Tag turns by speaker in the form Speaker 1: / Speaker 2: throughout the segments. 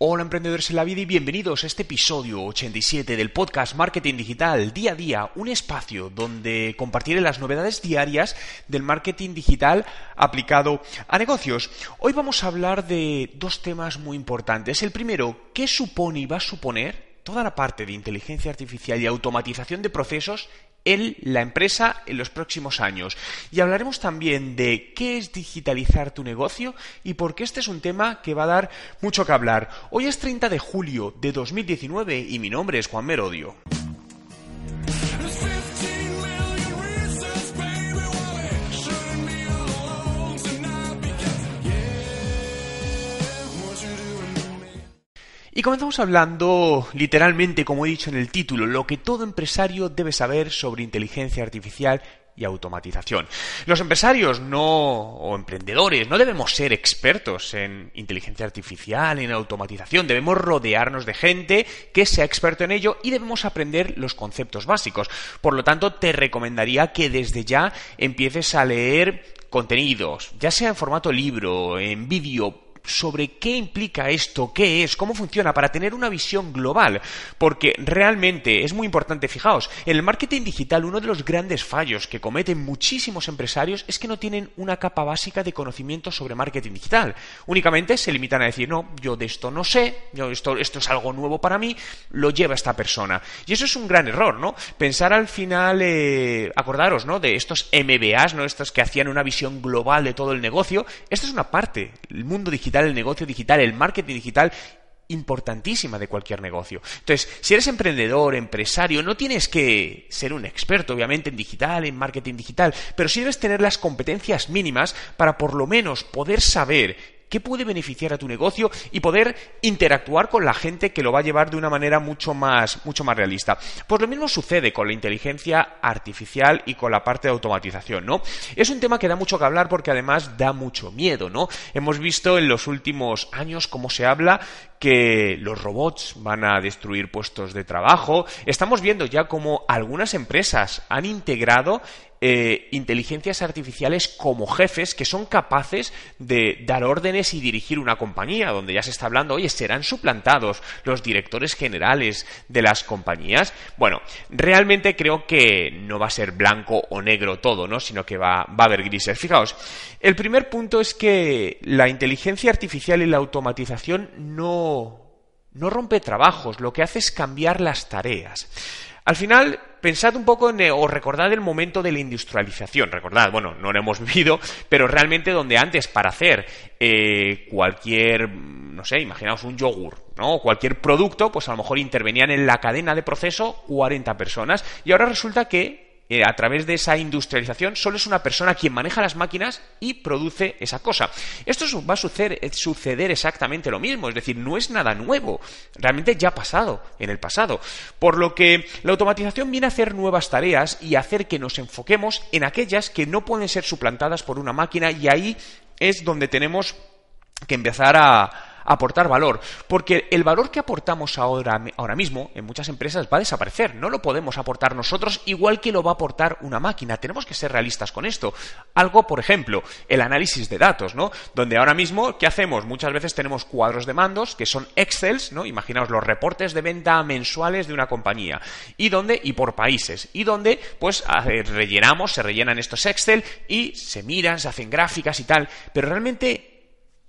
Speaker 1: Hola emprendedores en la vida y bienvenidos a este episodio 87 del podcast Marketing Digital Día a Día, un espacio donde compartiré las novedades diarias del marketing digital aplicado a negocios. Hoy vamos a hablar de dos temas muy importantes. El primero, ¿qué supone y va a suponer toda la parte de inteligencia artificial y automatización de procesos en la empresa en los próximos años. Y hablaremos también de qué es digitalizar tu negocio y por qué este es un tema que va a dar mucho que hablar. Hoy es 30 de julio de 2019 y mi nombre es Juan Merodio. Y comenzamos hablando, literalmente, como he dicho en el título, lo que todo empresario debe saber sobre inteligencia artificial y automatización. Los empresarios no o emprendedores no debemos ser expertos en inteligencia artificial, en automatización, debemos rodearnos de gente que sea experto en ello y debemos aprender los conceptos básicos. Por lo tanto, te recomendaría que desde ya empieces a leer contenidos, ya sea en formato libro, en vídeo, sobre qué implica esto, qué es, cómo funciona, para tener una visión global. Porque realmente es muy importante, fijaos, el marketing digital uno de los grandes fallos que cometen muchísimos empresarios es que no tienen una capa básica de conocimiento sobre marketing digital. Únicamente se limitan a decir, no, yo de esto no sé, yo esto, esto es algo nuevo para mí, lo lleva esta persona. Y eso es un gran error, ¿no? Pensar al final, eh, acordaros, ¿no? De estos MBAs, ¿no? Estos que hacían una visión global de todo el negocio. Esto es una parte. El mundo digital el negocio digital, el marketing digital importantísima de cualquier negocio. Entonces, si eres emprendedor, empresario, no tienes que ser un experto, obviamente, en digital, en marketing digital, pero sí debes tener las competencias mínimas para por lo menos poder saber qué puede beneficiar a tu negocio y poder interactuar con la gente que lo va a llevar de una manera mucho más, mucho más realista. Pues lo mismo sucede con la inteligencia artificial y con la parte de automatización, ¿no? Es un tema que da mucho que hablar porque además da mucho miedo, ¿no? Hemos visto en los últimos años cómo se habla que los robots van a destruir puestos de trabajo. Estamos viendo ya cómo algunas empresas han integrado eh, inteligencias artificiales como jefes que son capaces de dar órdenes y dirigir una compañía, donde ya se está hablando, oye, ¿serán suplantados los directores generales de las compañías? Bueno, realmente creo que no va a ser blanco o negro todo, ¿no? Sino que va, va a haber grises. Fijaos, el primer punto es que la inteligencia artificial y la automatización no, no rompe trabajos, lo que hace es cambiar las tareas. Al final, pensad un poco en, o recordad el momento de la industrialización. Recordad, bueno, no lo hemos vivido, pero realmente donde antes para hacer eh, cualquier, no sé, imaginaos un yogur, ¿no? Cualquier producto, pues a lo mejor intervenían en la cadena de proceso 40 personas. Y ahora resulta que eh, a través de esa industrialización, solo es una persona quien maneja las máquinas y produce esa cosa. Esto va a suceder, eh, suceder exactamente lo mismo, es decir, no es nada nuevo, realmente ya ha pasado en el pasado. Por lo que la automatización viene a hacer nuevas tareas y hacer que nos enfoquemos en aquellas que no pueden ser suplantadas por una máquina y ahí es donde tenemos que empezar a, aportar valor, porque el valor que aportamos ahora, ahora mismo en muchas empresas va a desaparecer, no lo podemos aportar nosotros igual que lo va a aportar una máquina, tenemos que ser realistas con esto. Algo, por ejemplo, el análisis de datos, ¿no? Donde ahora mismo, ¿qué hacemos? Muchas veces tenemos cuadros de mandos que son Excels, ¿no? Imaginaos los reportes de venta mensuales de una compañía, y donde, y por países, y donde, pues, rellenamos, se rellenan estos Excel y se miran, se hacen gráficas y tal, pero realmente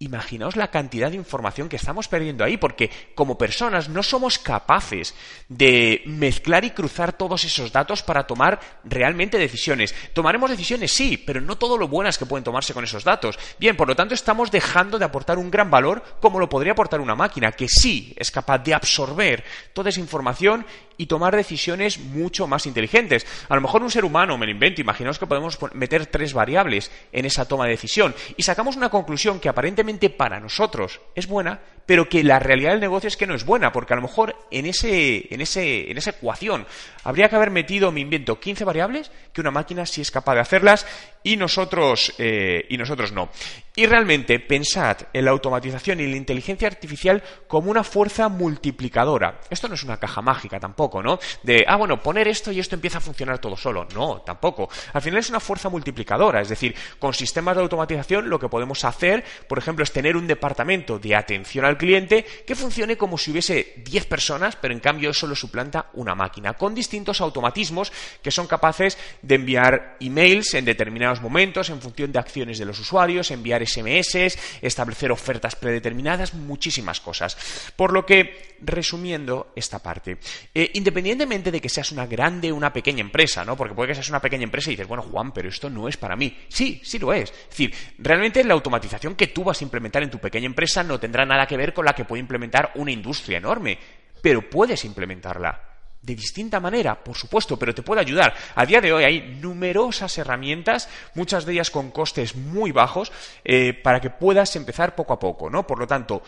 Speaker 1: Imaginaos la cantidad de información que estamos perdiendo ahí, porque como personas no somos capaces de mezclar y cruzar todos esos datos para tomar realmente decisiones. Tomaremos decisiones, sí, pero no todo lo buenas que pueden tomarse con esos datos. Bien, por lo tanto, estamos dejando de aportar un gran valor como lo podría aportar una máquina, que sí es capaz de absorber toda esa información y tomar decisiones mucho más inteligentes. A lo mejor un ser humano, me lo invento, imaginaos que podemos meter tres variables en esa toma de decisión y sacamos una conclusión que aparentemente para nosotros es buena, pero que la realidad del negocio es que no es buena, porque a lo mejor en, ese, en, ese, en esa ecuación habría que haber metido, me invento, 15 variables, que una máquina sí es capaz de hacerlas y nosotros, eh, y nosotros no. Y realmente pensad en la automatización y la inteligencia artificial como una fuerza multiplicadora. Esto no es una caja mágica tampoco, ¿no? De, ah, bueno, poner esto y esto empieza a funcionar todo solo. No, tampoco. Al final es una fuerza multiplicadora. Es decir, con sistemas de automatización lo que podemos hacer, por ejemplo, es tener un departamento de atención al cliente que funcione como si hubiese 10 personas, pero en cambio solo suplanta una máquina, con distintos automatismos que son capaces de enviar emails en determinados momentos en función de acciones de los usuarios, enviar SMS, establecer ofertas predeterminadas, muchísimas cosas. Por lo que, resumiendo esta parte, eh, independientemente de que seas una grande o una pequeña empresa, ¿no? Porque puede que seas una pequeña empresa y dices, bueno, Juan, pero esto no es para mí. Sí, sí lo es. Es decir, realmente la automatización que tú vas a implementar en tu pequeña empresa no tendrá nada que ver con la que puede implementar una industria enorme, pero puedes implementarla de distinta manera, por supuesto, pero te puede ayudar. A día de hoy hay numerosas herramientas, muchas de ellas con costes muy bajos, eh, para que puedas empezar poco a poco, ¿no? Por lo tanto,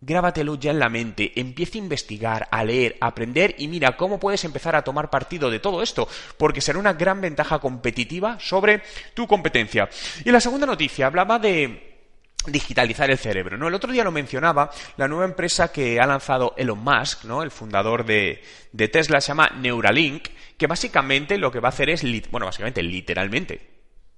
Speaker 1: grábatelo ya en la mente, empieza a investigar, a leer, a aprender y mira cómo puedes empezar a tomar partido de todo esto, porque será una gran ventaja competitiva sobre tu competencia. Y la segunda noticia hablaba de digitalizar el cerebro. ¿no? El otro día lo mencionaba, la nueva empresa que ha lanzado Elon Musk, ¿no? el fundador de, de Tesla, se llama Neuralink, que básicamente lo que va a hacer es, bueno, básicamente, literalmente,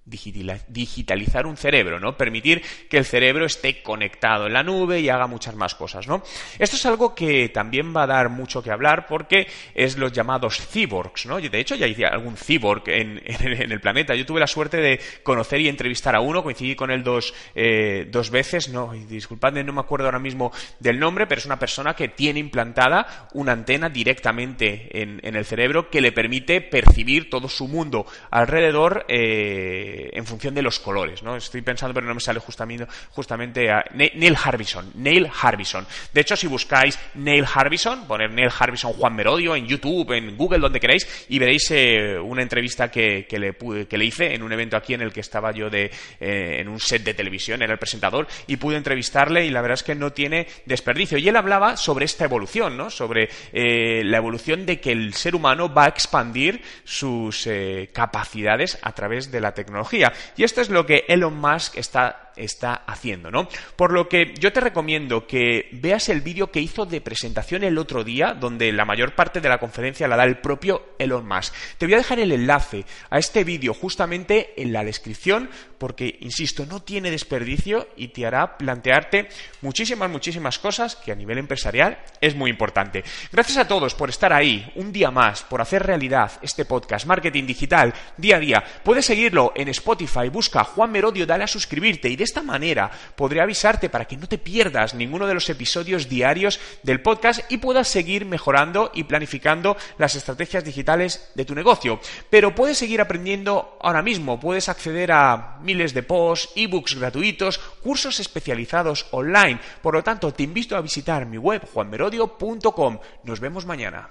Speaker 1: digitalizar un cerebro, ¿no? Permitir que el cerebro esté conectado en la nube y haga muchas más cosas, ¿no? Esto es algo que también va a dar mucho que hablar porque es los llamados cyborgs, ¿no? De hecho, ya hay algún cyborg en, el planeta. Yo tuve la suerte de conocer y entrevistar a uno, coincidí con él dos, eh, dos veces, no, disculpadme, no me acuerdo ahora mismo del nombre, pero es una persona que tiene implantada una antena directamente en, el cerebro que le permite percibir todo su mundo alrededor eh, en función de los colores, ¿no? Estoy pensando, pero no me sale justamente, justamente a Neil Harbison, Neil Harbison. De hecho, si buscáis Neil Harbison, poner Neil Harbison Juan Merodio en YouTube, en Google, donde queráis, y veréis eh, una entrevista que, le, que le hice en un evento aquí en el que estaba yo de, eh, en un set de televisión, era el presentador, y pude entrevistarle y la verdad es que no tiene desperdicio. Y él hablaba sobre esta evolución, ¿no? Sobre eh, la evolución de que el ser humano va a expandir sus capacidades a través de la y esto es lo que Elon Musk está está haciendo, ¿no? Por lo que yo te recomiendo que veas el vídeo que hizo de presentación el otro día, donde la mayor parte de la conferencia la da el propio Elon Musk. Te voy a dejar el enlace a este vídeo justamente en la descripción, porque, insisto, no tiene desperdicio y te hará plantearte muchísimas, muchísimas cosas que a nivel empresarial es muy importante. Gracias a todos por estar ahí un día más, por hacer realidad este podcast Marketing Digital día a día. Puedes seguirlo en Spotify, busca Juan Merodio, dale a suscribirte y de esta manera podré avisarte para que no te pierdas ninguno de los episodios diarios del podcast y puedas seguir mejorando y planificando las estrategias digitales de tu negocio. Pero puedes seguir aprendiendo ahora mismo, puedes acceder a miles de posts, ebooks gratuitos, cursos especializados online. Por lo tanto, te invito a visitar mi web juanmerodio.com. Nos vemos mañana.